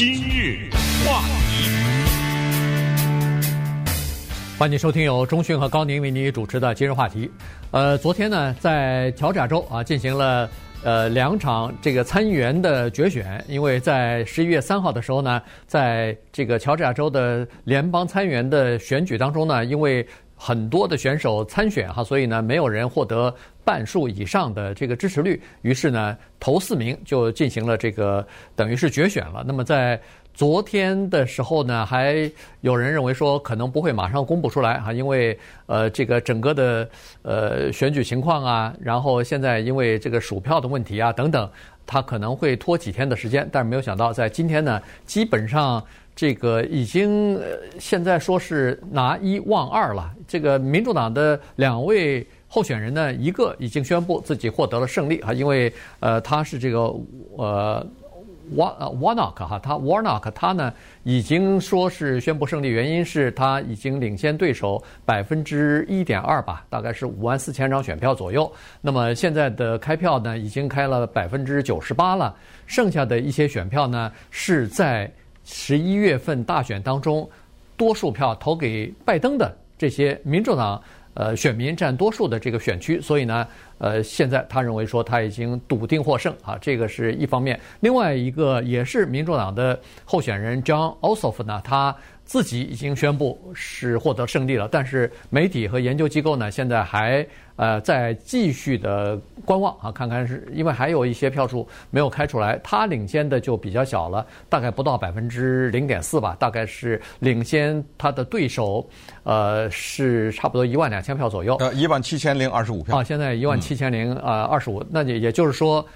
今日话题，欢迎收听由中讯和高宁为你主持的今日话题。呃，昨天呢，在乔治亚州啊进行了呃两场这个参议员的决选，因为在十一月三号的时候呢，在这个乔治亚州的联邦参议员的选举当中呢，因为很多的选手参选哈，所以呢，没有人获得半数以上的这个支持率，于是呢，头四名就进行了这个等于是决选了。那么在昨天的时候呢，还有人认为说可能不会马上公布出来哈，因为呃这个整个的呃选举情况啊，然后现在因为这个数票的问题啊等等，他可能会拖几天的时间。但是没有想到在今天呢，基本上。这个已经现在说是拿一忘二了。这个民主党的两位候选人呢，一个已经宣布自己获得了胜利啊，因为呃他是这个呃 Warnock 哈，他 Warnock 他呢已经说是宣布胜利，原因是他已经领先对手百分之一点二吧，大概是五万四千张选票左右。那么现在的开票呢，已经开了百分之九十八了，剩下的一些选票呢是在。十一月份大选当中，多数票投给拜登的这些民主党呃选民占多数的这个选区，所以呢，呃，现在他认为说他已经笃定获胜啊，这个是一方面。另外一个也是民主党的候选人 John Ossoff 呢，他自己已经宣布是获得胜利了，但是媒体和研究机构呢，现在还。呃，在继续的观望啊，看看是因为还有一些票数没有开出来，他领先的就比较小了，大概不到百分之零点四吧，大概是领先他的对手，呃，是差不多一万两千票左右。呃，一万七千零二十五票。啊，现在一万七七千零呃二十五，那也也就是说，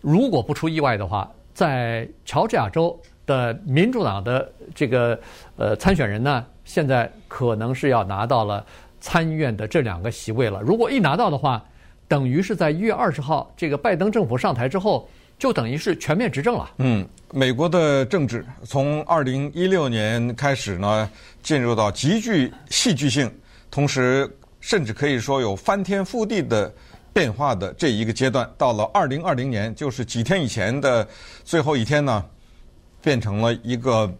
如果不出意外的话，在乔治亚州的民主党的这个呃参选人呢，现在可能是要拿到了。参议院的这两个席位了，如果一拿到的话，等于是在一月二十号这个拜登政府上台之后，就等于是全面执政了。嗯，美国的政治从二零一六年开始呢，进入到极具戏剧性，同时甚至可以说有翻天覆地的变化的这一个阶段，到了二零二零年，就是几天以前的最后一天呢，变成了一个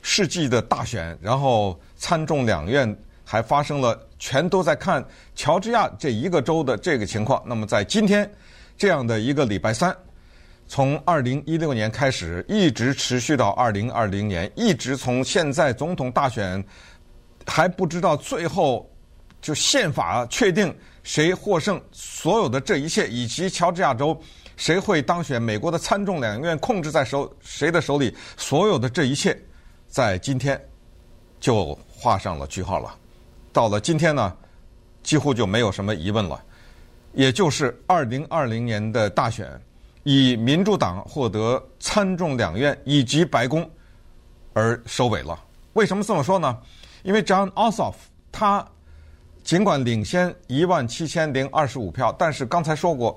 世纪的大选，然后参众两院还发生了。全都在看乔治亚这一个州的这个情况。那么在今天这样的一个礼拜三，从二零一六年开始，一直持续到二零二零年，一直从现在总统大选还不知道最后就宪法确定谁获胜，所有的这一切，以及乔治亚州谁会当选，美国的参众两院控制在手谁的手里，所有的这一切，在今天就画上了句号了。到了今天呢，几乎就没有什么疑问了，也就是二零二零年的大选，以民主党获得参众两院以及白宫而收尾了。为什么这么说呢？因为 John Ossoff 他尽管领先一万七千零二十五票，但是刚才说过，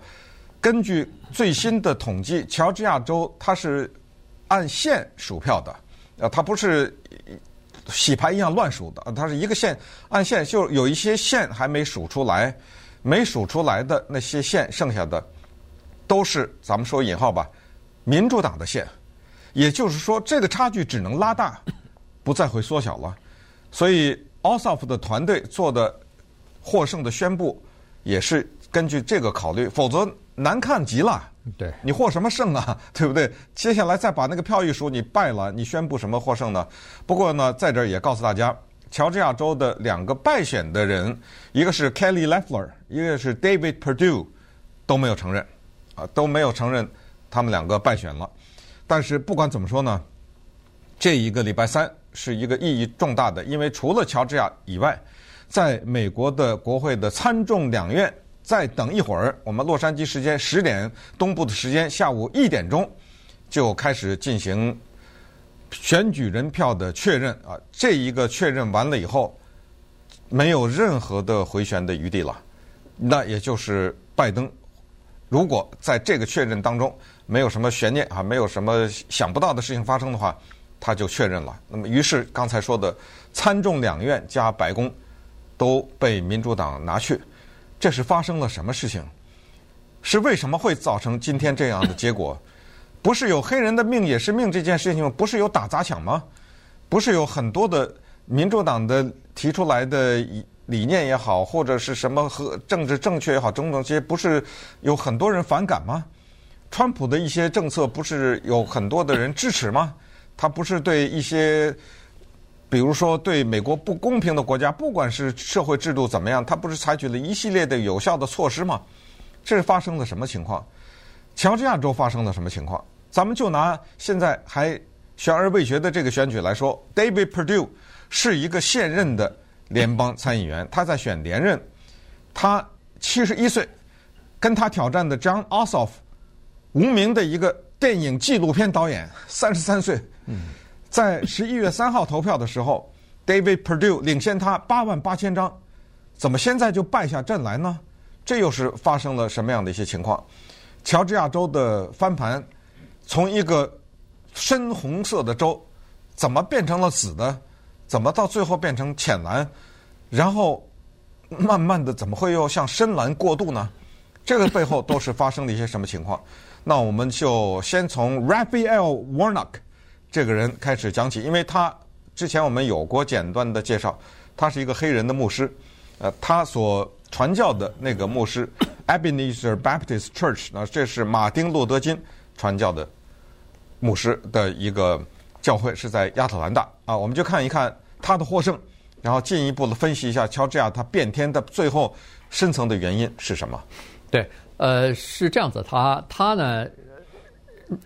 根据最新的统计，乔治亚州它是按县数票的，呃，它不是。洗牌一样乱数的，它是一个县按县，就有一些县还没数出来，没数出来的那些县，剩下的都是咱们说引号吧，民主党的县，也就是说这个差距只能拉大，不再会缩小了。所以 Ossoff 的团队做的获胜的宣布，也是根据这个考虑，否则难看极了。对，你获什么胜啊？对不对？接下来再把那个票一数，你败了，你宣布什么获胜呢？不过呢，在这儿也告诉大家，乔治亚州的两个败选的人，一个是 Kelly Loeffler，一个是 David Perdue，都没有承认，啊，都没有承认他们两个败选了。但是不管怎么说呢，这一个礼拜三是一个意义重大的，因为除了乔治亚以外，在美国的国会的参众两院。再等一会儿，我们洛杉矶时间十点，东部的时间下午一点钟，就开始进行选举人票的确认啊。这一个确认完了以后，没有任何的回旋的余地了。那也就是拜登，如果在这个确认当中没有什么悬念啊，没有什么想不到的事情发生的话，他就确认了。那么，于是刚才说的参众两院加白宫都被民主党拿去。这是发生了什么事情？是为什么会造成今天这样的结果？不是有黑人的命也是命这件事情，不是有打砸抢吗？不是有很多的民主党的提出来的理念也好，或者是什么和政治正确也好，种种这些，不是有很多人反感吗？川普的一些政策不是有很多的人支持吗？他不是对一些，比如说对美国不公平的国家，不管是社会制度怎么样，他不是采取了一系列的有效的措施吗？这是发生了什么情况？乔治亚州发生了什么情况？咱们就拿现在还悬而未决的这个选举来说，David Perdue 是一个现任的联邦参议员，他在选连任，他七十一岁，跟他挑战的 John Ossoff。无名的一个电影纪录片导演，三十三岁，在十一月三号投票的时候，David Perdue 领先他八万八千张，怎么现在就败下阵来呢？这又是发生了什么样的一些情况？乔治亚州的翻盘，从一个深红色的州，怎么变成了紫的？怎么到最后变成浅蓝？然后慢慢的，怎么会又向深蓝过渡呢？这个背后都是发生了一些什么情况？那我们就先从 Raphael Warnock 这个人开始讲起，因为他之前我们有过简短的介绍，他是一个黑人的牧师，呃，他所传教的那个牧师 Ebenezer Baptist Church，那这是马丁路德金传教的牧师的一个教会，是在亚特兰大啊，我们就看一看他的获胜，然后进一步的分析一下乔治亚他变天的最后深层的原因是什么？对。呃，是这样子，他他呢，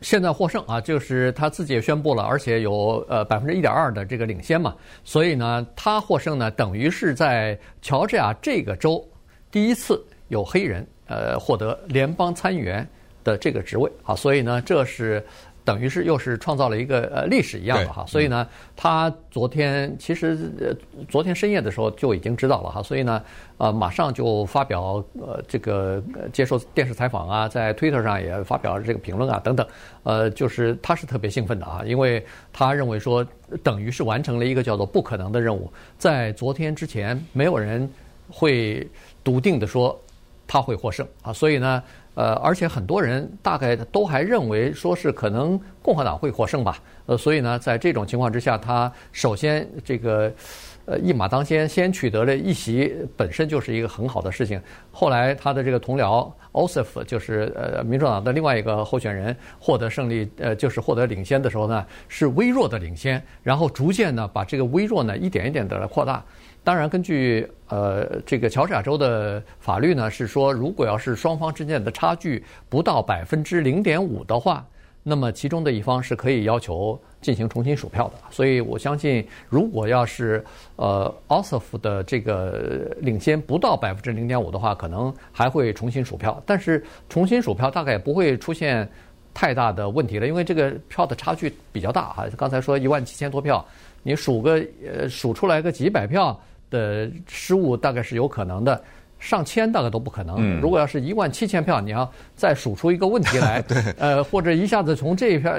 现在获胜啊，就是他自己也宣布了，而且有呃百分之一点二的这个领先嘛，所以呢，他获胜呢，等于是在乔治亚这个州第一次有黑人呃获得联邦参议员的这个职位啊，所以呢，这是。等于是又是创造了一个呃历史一样的哈，所以呢，他昨天其实呃昨天深夜的时候就已经知道了哈，所以呢，呃马上就发表呃这个接受电视采访啊，在 Twitter 上也发表了这个评论啊等等，呃就是他是特别兴奋的啊，因为他认为说等于是完成了一个叫做不可能的任务，在昨天之前没有人会笃定的说他会获胜啊，所以呢。呃，而且很多人大概都还认为说是可能共和党会获胜吧。呃，所以呢，在这种情况之下，他首先这个呃一马当先，先取得了一席，本身就是一个很好的事情。后来他的这个同僚 Osif 就是呃民主党的另外一个候选人获得胜利，呃就是获得领先的时候呢，是微弱的领先，然后逐渐呢把这个微弱呢一点一点的扩大。当然，根据呃这个乔治亚州的法律呢，是说如果要是双方之间的差距不到百分之零点五的话，那么其中的一方是可以要求进行重新数票的。所以我相信，如果要是呃 Ossoff 的这个领先不到百分之零点五的话，可能还会重新数票。但是重新数票大概也不会出现太大的问题了，因为这个票的差距比较大哈。刚才说一万七千多票，你数个呃数出来个几百票。的失误大概是有可能的，上千大概都不可能。嗯、如果要是一万七千票，你要再数出一个问题来，对呃，或者一下子从这一票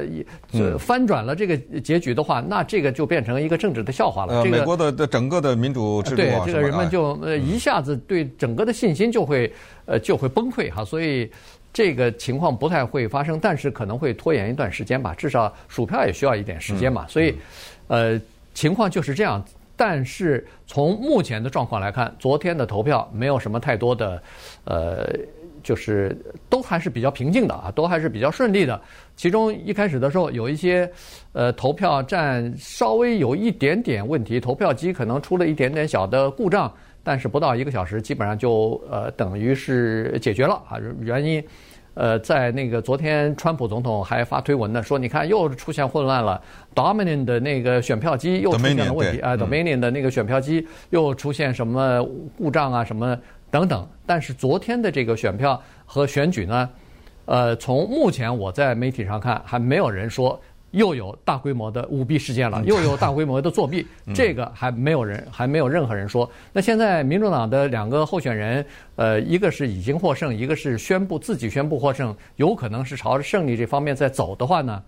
翻转了这个结局的话，嗯、那这个就变成一个政治的笑话了。呃、这个美国的的整个的民主制度啊，对这个人们就呃一下子对整个的信心就会呃就会崩溃哈，所以这个情况不太会发生，但是可能会拖延一段时间吧，至少数票也需要一点时间嘛，嗯、所以呃情况就是这样。但是从目前的状况来看，昨天的投票没有什么太多的，呃，就是都还是比较平静的啊，都还是比较顺利的。其中一开始的时候有一些，呃，投票站稍微有一点点问题，投票机可能出了一点点小的故障，但是不到一个小时，基本上就呃等于是解决了啊，原因。呃，在那个昨天，川普总统还发推文呢，说你看又出现混乱了，Dominion 的那个选票机又出现了问题啊，Dominion 的那个选票机又出现什么故障啊，什么等等。但是昨天的这个选票和选举呢，呃，从目前我在媒体上看，还没有人说。又有大规模的舞弊事件了，又有大规模的作弊，这个还没有人，还没有任何人说。那现在民主党的两个候选人，呃，一个是已经获胜，一个是宣布自己宣布获胜，有可能是朝着胜利这方面在走的话呢，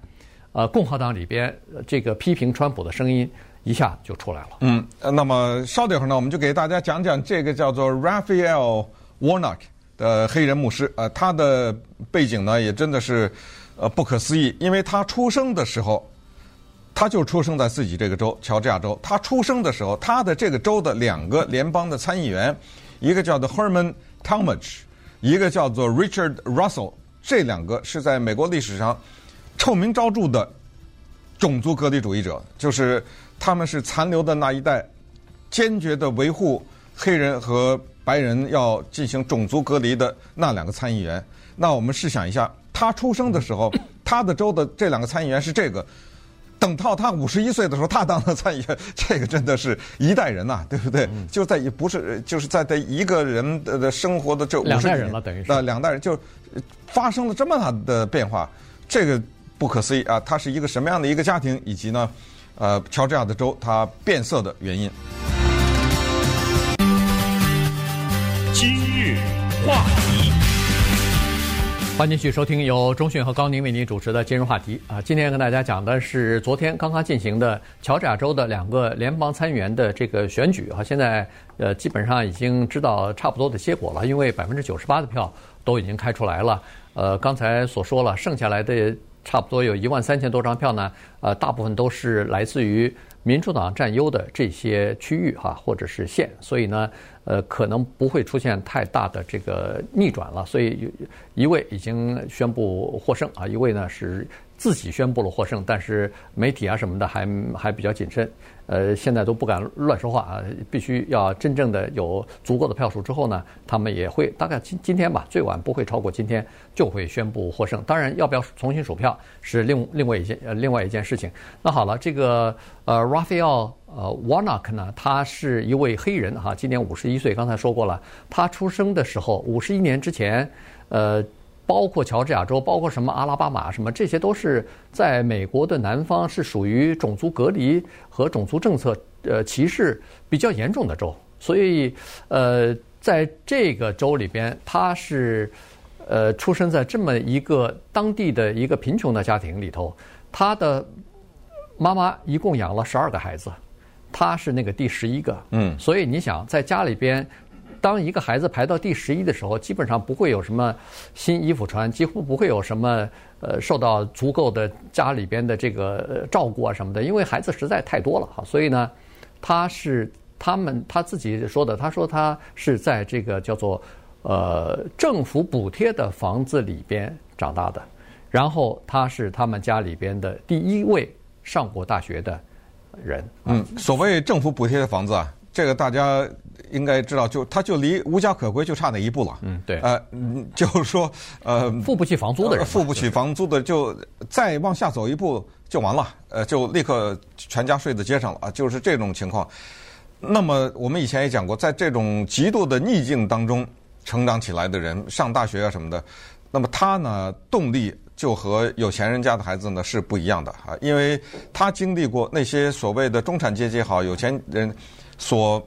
呃，共和党里边这个批评川普的声音一下就出来了。嗯，那么稍等一会儿呢，我们就给大家讲讲这个叫做 Raphael Warnock 的黑人牧师，呃，他的背景呢也真的是。呃不可思议，因为他出生的时候，他就出生在自己这个州乔治亚州。他出生的时候，他的这个州的两个联邦的参议员，一个叫做 Herman Talmadge，一个叫做 Richard Russell，这两个是在美国历史上臭名昭著的种族隔离主义者，就是他们是残留的那一代，坚决的维护黑人和白人要进行种族隔离的那两个参议员。那我们试想一下，他出生的时候，他的州的这两个参议员是这个。等到他五十一岁的时候，他当了参议员，这个真的是一代人呐，对不对？就在不是就是在这一个人的生活的这五十代人了，等于是两代人就发生了这么大的变化，这个不可思议啊！他是一个什么样的一个家庭，以及呢，呃，乔治亚的州它变色的原因。今日话题。欢迎继续收听由中讯和高宁为您主持的今日话题啊，今天跟大家讲的是昨天刚刚进行的乔治亚州的两个联邦参议员的这个选举啊，现在呃基本上已经知道差不多的结果了，因为百分之九十八的票都已经开出来了。呃，刚才所说了，剩下来的差不多有一万三千多张票呢，呃，大部分都是来自于民主党占优的这些区域哈，或者是县，所以呢。呃，可能不会出现太大的这个逆转了，所以一位已经宣布获胜啊，一位呢是自己宣布了获胜，但是媒体啊什么的还还比较谨慎。呃，现在都不敢乱说话啊，必须要真正的有足够的票数之后呢，他们也会大概今今天吧，最晚不会超过今天就会宣布获胜。当然，要不要重新数票是另另外一件呃另外一件事情。那好了，这个呃 Raphael 呃 Warnock 呢，他是一位黑人哈，今年五十一岁。刚才说过了，他出生的时候五十一年之前，呃。包括乔治亚州，包括什么阿拉巴马，什么这些都是在美国的南方，是属于种族隔离和种族政策呃歧视比较严重的州。所以，呃，在这个州里边，他是呃出生在这么一个当地的一个贫穷的家庭里头，他的妈妈一共养了十二个孩子，他是那个第十一个。嗯，所以你想在家里边。当一个孩子排到第十一的时候，基本上不会有什么新衣服穿，几乎不会有什么呃受到足够的家里边的这个照顾啊什么的，因为孩子实在太多了哈。所以呢，他是他们他自己说的，他说他是在这个叫做呃政府补贴的房子里边长大的，然后他是他们家里边的第一位上过大学的人。嗯，所谓政府补贴的房子啊，这个大家。应该知道，就他就离无家可归就差那一步了。嗯，对。呃，就是说，呃，付不起房租的人，付不起房租的就再往下走一步就完了。呃，就立刻全家睡在街上了啊，就是这种情况。那么我们以前也讲过，在这种极度的逆境当中成长起来的人，上大学啊什么的，那么他呢动力就和有钱人家的孩子呢是不一样的啊，因为他经历过那些所谓的中产阶级好有钱人所。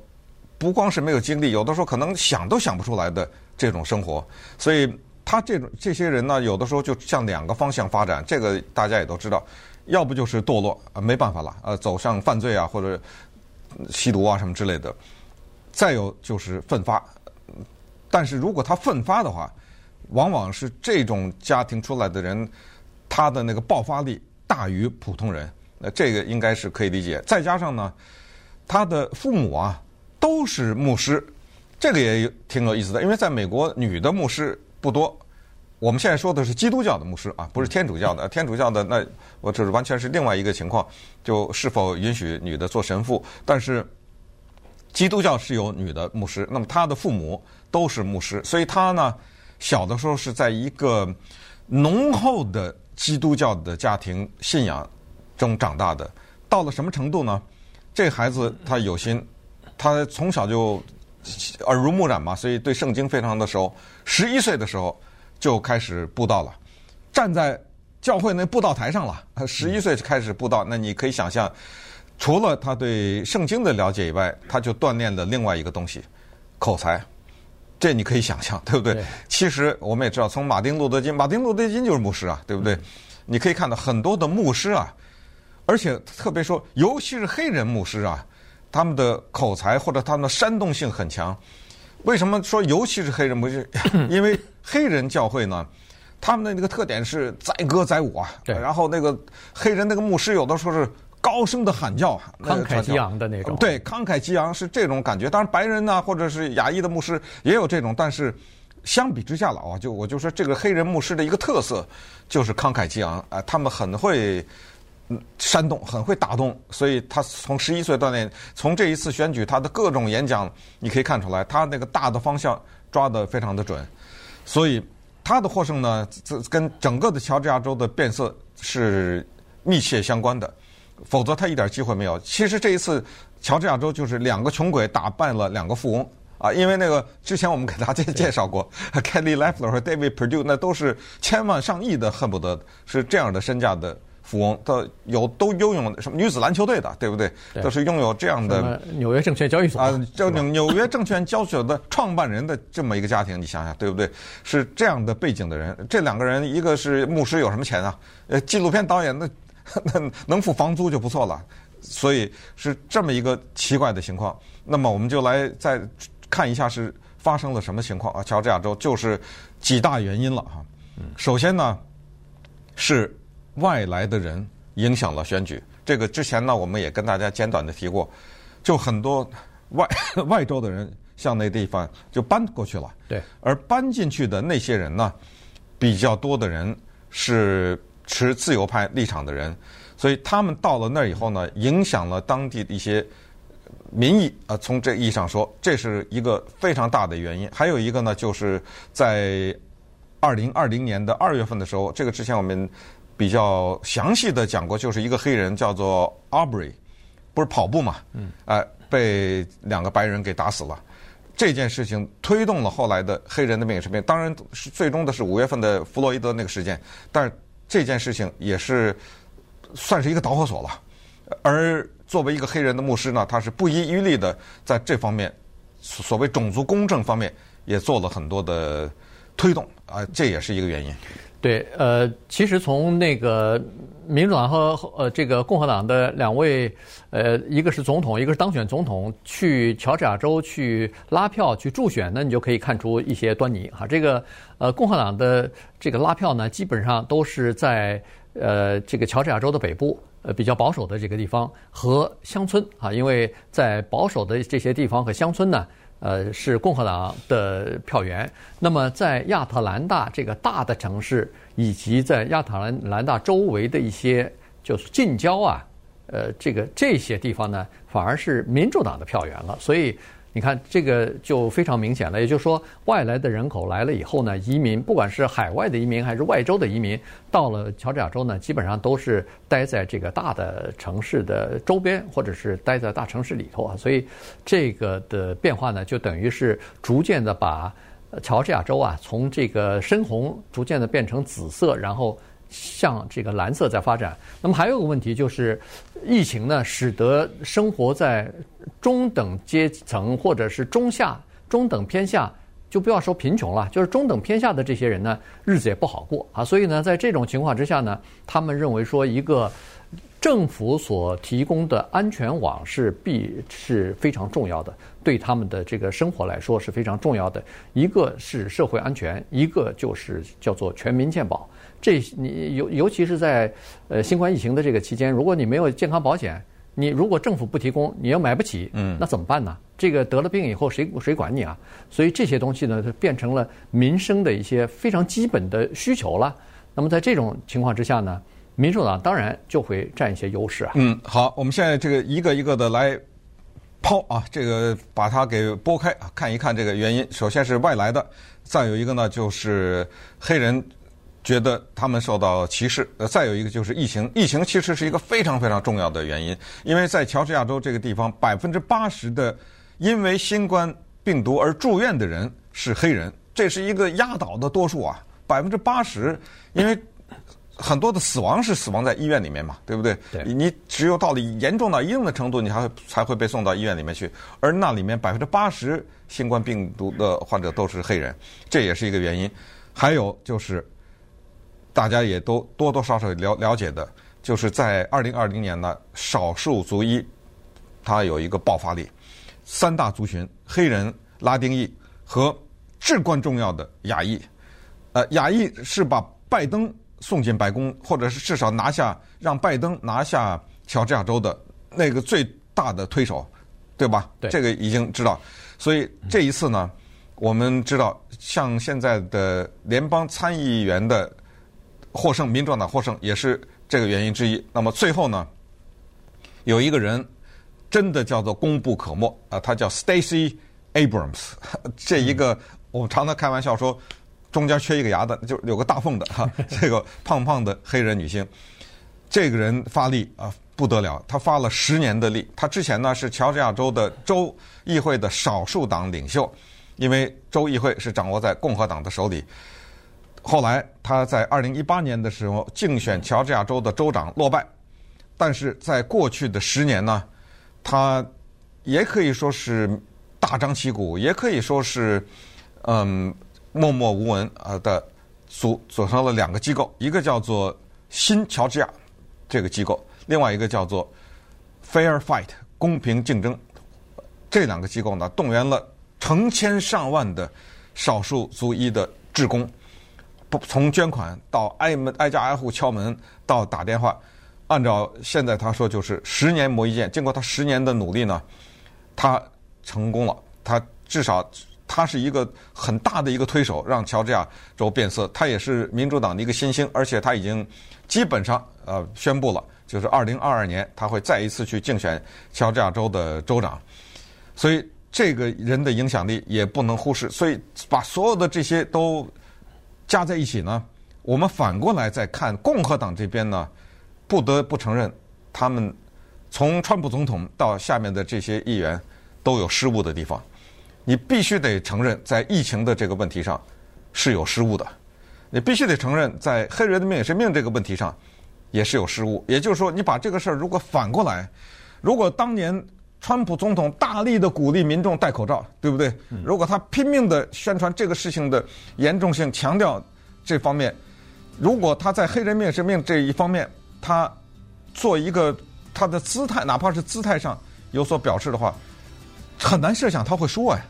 不光是没有经历，有的时候可能想都想不出来的这种生活，所以他这种这些人呢，有的时候就向两个方向发展。这个大家也都知道，要不就是堕落啊，没办法了，呃，走上犯罪啊，或者吸毒啊什么之类的；再有就是奋发。但是如果他奋发的话，往往是这种家庭出来的人，他的那个爆发力大于普通人。那这个应该是可以理解。再加上呢，他的父母啊。都是牧师，这个也挺有意思的，因为在美国女的牧师不多。我们现在说的是基督教的牧师啊，不是天主教的。天主教的那我这是完全是另外一个情况，就是否允许女的做神父。但是基督教是有女的牧师，那么她的父母都是牧师，所以她呢小的时候是在一个浓厚的基督教的家庭信仰中长大的。到了什么程度呢？这孩子他有心。他从小就耳濡目染嘛，所以对圣经非常的熟。十一岁的时候就开始布道了，站在教会那布道台上了。他十一岁就开始布道，那你可以想象，除了他对圣经的了解以外，他就锻炼了另外一个东西——口才。这你可以想象，对不对？对。其实我们也知道，从马丁路德金，马丁路德金就是牧师啊，对不对？嗯。你可以看到很多的牧师啊，而且特别说，尤其是黑人牧师啊。他们的口才或者他们的煽动性很强，为什么说尤其是黑人不是？因为黑人教会呢，他们的那个特点是载歌载舞啊，对然后那个黑人那个牧师有的时候是高声的喊叫，慷慨激昂的那种。对，慷慨激昂是这种感觉。当然，白人呢，或者是亚裔的牧师也有这种，但是相比之下了啊，就我就说这个黑人牧师的一个特色就是慷慨激昂啊，他们很会煽动，很会打动，所以他从十一岁锻炼，从这一次选举，他的各种演讲，你可以看出来，他那个大的方向抓得非常的准，所以。他的获胜呢，这跟整个的乔治亚州的变色是密切相关的，否则他一点机会没有。其实这一次，乔治亚州就是两个穷鬼打败了两个富翁啊，因为那个之前我们给大家介绍过，Kelly Loeffler 和 David Perdue 那都是千万上亿的，恨不得是这样的身价的。富翁都有都拥有什么女子篮球队的，对不对？对都是拥有这样的纽约证券交易所啊，就纽纽约证券交易所的创办人的这么一个家庭，你想想，对不对？是这样的背景的人，这两个人，一个是牧师，有什么钱啊？呃，纪录片导演那 那能付房租就不错了，所以是这么一个奇怪的情况。那么我们就来再看一下是发生了什么情况啊？乔治亚州就是几大原因了哈。首先呢是。外来的人影响了选举，这个之前呢，我们也跟大家简短的提过，就很多外 外州的人向那地方就搬过去了。对，而搬进去的那些人呢，比较多的人是持自由派立场的人，所以他们到了那儿以后呢，影响了当地的一些民意。啊，从这意义上说，这是一个非常大的原因。还有一个呢，就是在二零二零年的二月份的时候，这个之前我们。比较详细的讲过，就是一个黑人叫做 Arbery，不是跑步嘛？嗯，哎，被两个白人给打死了。这件事情推动了后来的黑人的命运生命。当然是最终的是五月份的弗洛伊德那个事件，但是这件事情也是算是一个导火索了。而作为一个黑人的牧师呢，他是不遗余力的在这方面，所谓种族公正方面也做了很多的推动啊，这也是一个原因。对，呃，其实从那个民主党和呃这个共和党的两位，呃，一个是总统，一个是当选总统，去乔治亚州去拉票去助选那，你就可以看出一些端倪哈。这个呃共和党的这个拉票呢，基本上都是在呃这个乔治亚州的北部，呃比较保守的这个地方和乡村啊，因为在保守的这些地方和乡村呢。呃，是共和党的票源。那么，在亚特兰大这个大的城市，以及在亚特兰兰大周围的一些就是近郊啊，呃，这个这些地方呢，反而是民主党的票源了。所以。你看，这个就非常明显了。也就是说，外来的人口来了以后呢，移民不管是海外的移民还是外州的移民，到了乔治亚州呢，基本上都是待在这个大的城市的周边，或者是待在大城市里头啊。所以，这个的变化呢，就等于是逐渐的把乔治亚州啊，从这个深红逐渐的变成紫色，然后。向这个蓝色在发展。那么还有个问题就是，疫情呢，使得生活在中等阶层或者是中下、中等偏下，就不要说贫穷了，就是中等偏下的这些人呢，日子也不好过啊。所以呢，在这种情况之下呢，他们认为说，一个政府所提供的安全网是必是非常重要的，对他们的这个生活来说是非常重要的。一个是社会安全，一个就是叫做全民健保。这你尤尤其是在呃新冠疫情的这个期间，如果你没有健康保险，你如果政府不提供，你又买不起，嗯，那怎么办呢？这个得了病以后，谁谁管你啊？所以这些东西呢，就变成了民生的一些非常基本的需求了。那么在这种情况之下呢，民主党当然就会占一些优势啊。嗯，好，我们现在这个一个一个的来抛啊，这个把它给拨开啊，看一看这个原因。首先是外来的，再有一个呢就是黑人。觉得他们受到歧视，呃，再有一个就是疫情，疫情其实是一个非常非常重要的原因，因为在乔治亚州这个地方，百分之八十的因为新冠病毒而住院的人是黑人，这是一个压倒的多数啊，百分之八十，因为很多的死亡是死亡在医院里面嘛，对不对？对。你只有到了严重到一定的程度，你还会才会被送到医院里面去，而那里面百分之八十新冠病毒的患者都是黑人，这也是一个原因。还有就是。大家也都多多少少了了解的，就是在二零二零年呢，少数族裔它有一个爆发力，三大族群：黑人、拉丁裔和至关重要的亚裔，呃，亚裔是把拜登送进白宫，或者是至少拿下让拜登拿下乔治亚州的那个最大的推手，对吧？对，这个已经知道。所以这一次呢，我们知道，像现在的联邦参议员的获胜，民主党获胜也是这个原因之一。那么最后呢，有一个人真的叫做功不可没啊，他叫 Stacey Abrams，这一个我们常常开玩笑说。中间缺一个牙的，就有个大缝的哈。这个胖胖的黑人女性，这个人发力啊不得了，她发了十年的力。她之前呢是乔治亚州的州议会的少数党领袖，因为州议会是掌握在共和党的手里。后来他在二零一八年的时候竞选乔治亚州的州长落败，但是在过去的十年呢，他也可以说是大张旗鼓，也可以说是嗯。默默无闻啊的组组成了两个机构，一个叫做新乔治亚这个机构，另外一个叫做 Fair Fight 公平竞争。这两个机构呢，动员了成千上万的少数族裔的志工，不从捐款到挨门挨家挨户敲门到打电话，按照现在他说就是十年磨一剑。经过他十年的努力呢，他成功了，他至少。他是一个很大的一个推手，让乔治亚州变色。他也是民主党的一个新星，而且他已经基本上呃宣布了，就是二零二二年他会再一次去竞选乔治亚州的州长。所以这个人的影响力也不能忽视。所以把所有的这些都加在一起呢，我们反过来再看共和党这边呢，不得不承认，他们从川普总统到下面的这些议员都有失误的地方。你必须得承认，在疫情的这个问题上是有失误的。你必须得承认，在黑人的命也是命这个问题上也是有失误。也就是说，你把这个事儿如果反过来，如果当年川普总统大力的鼓励民众戴口罩，对不对？如果他拼命的宣传这个事情的严重性，强调这方面，如果他在黑人命是命这一方面，他做一个他的姿态，哪怕是姿态上有所表示的话，很难设想他会输哎。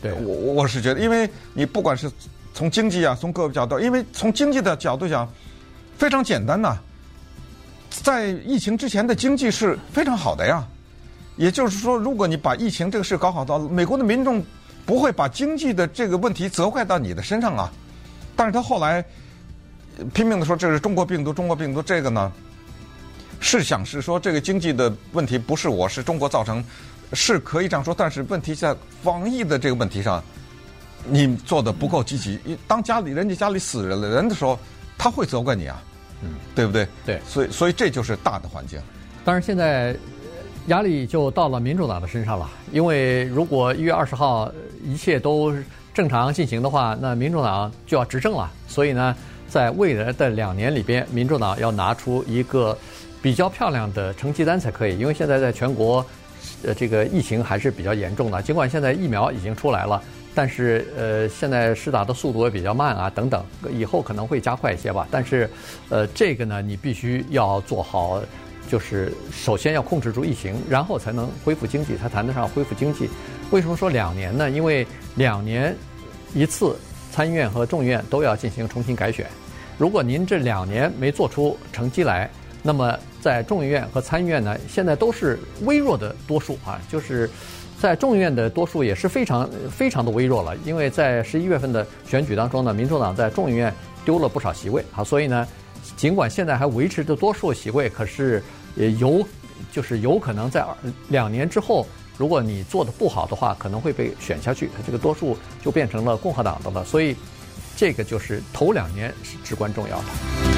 对，我我是觉得，因为你不管是从经济啊，从各个角度，因为从经济的角度讲，非常简单呐，在疫情之前的经济是非常好的呀。也就是说，如果你把疫情这个事搞好到，美国的民众不会把经济的这个问题责怪到你的身上啊。但是他后来拼命的说这是中国病毒，中国病毒这个呢，是想是说这个经济的问题不是我是中国造成。是可以这样说，但是问题在防疫的这个问题上，你做的不够积极。当家里人家家里死人了人的时候，他会责怪你啊，嗯，对不对？对，所以所以这就是大的环境。当然，现在压力就到了民主党的身上了，因为如果一月二十号一切都正常进行的话，那民主党就要执政了。所以呢，在未来的两年里边，民主党要拿出一个比较漂亮的成绩单才可以，因为现在在全国。呃，这个疫情还是比较严重的。尽管现在疫苗已经出来了，但是呃，现在施打的速度也比较慢啊，等等，以后可能会加快一些吧。但是，呃，这个呢，你必须要做好，就是首先要控制住疫情，然后才能恢复经济，才谈得上恢复经济。为什么说两年呢？因为两年一次，参议院和众议院都要进行重新改选。如果您这两年没做出成绩来，那么，在众议院和参议院呢，现在都是微弱的多数啊，就是在众议院的多数也是非常非常的微弱了，因为在十一月份的选举当中呢，民主党在众议院丢了不少席位啊，所以呢，尽管现在还维持着多数席位，可是也有就是有可能在两年之后，如果你做的不好的话，可能会被选下去，他这个多数就变成了共和党的了，所以这个就是头两年是至关重要的。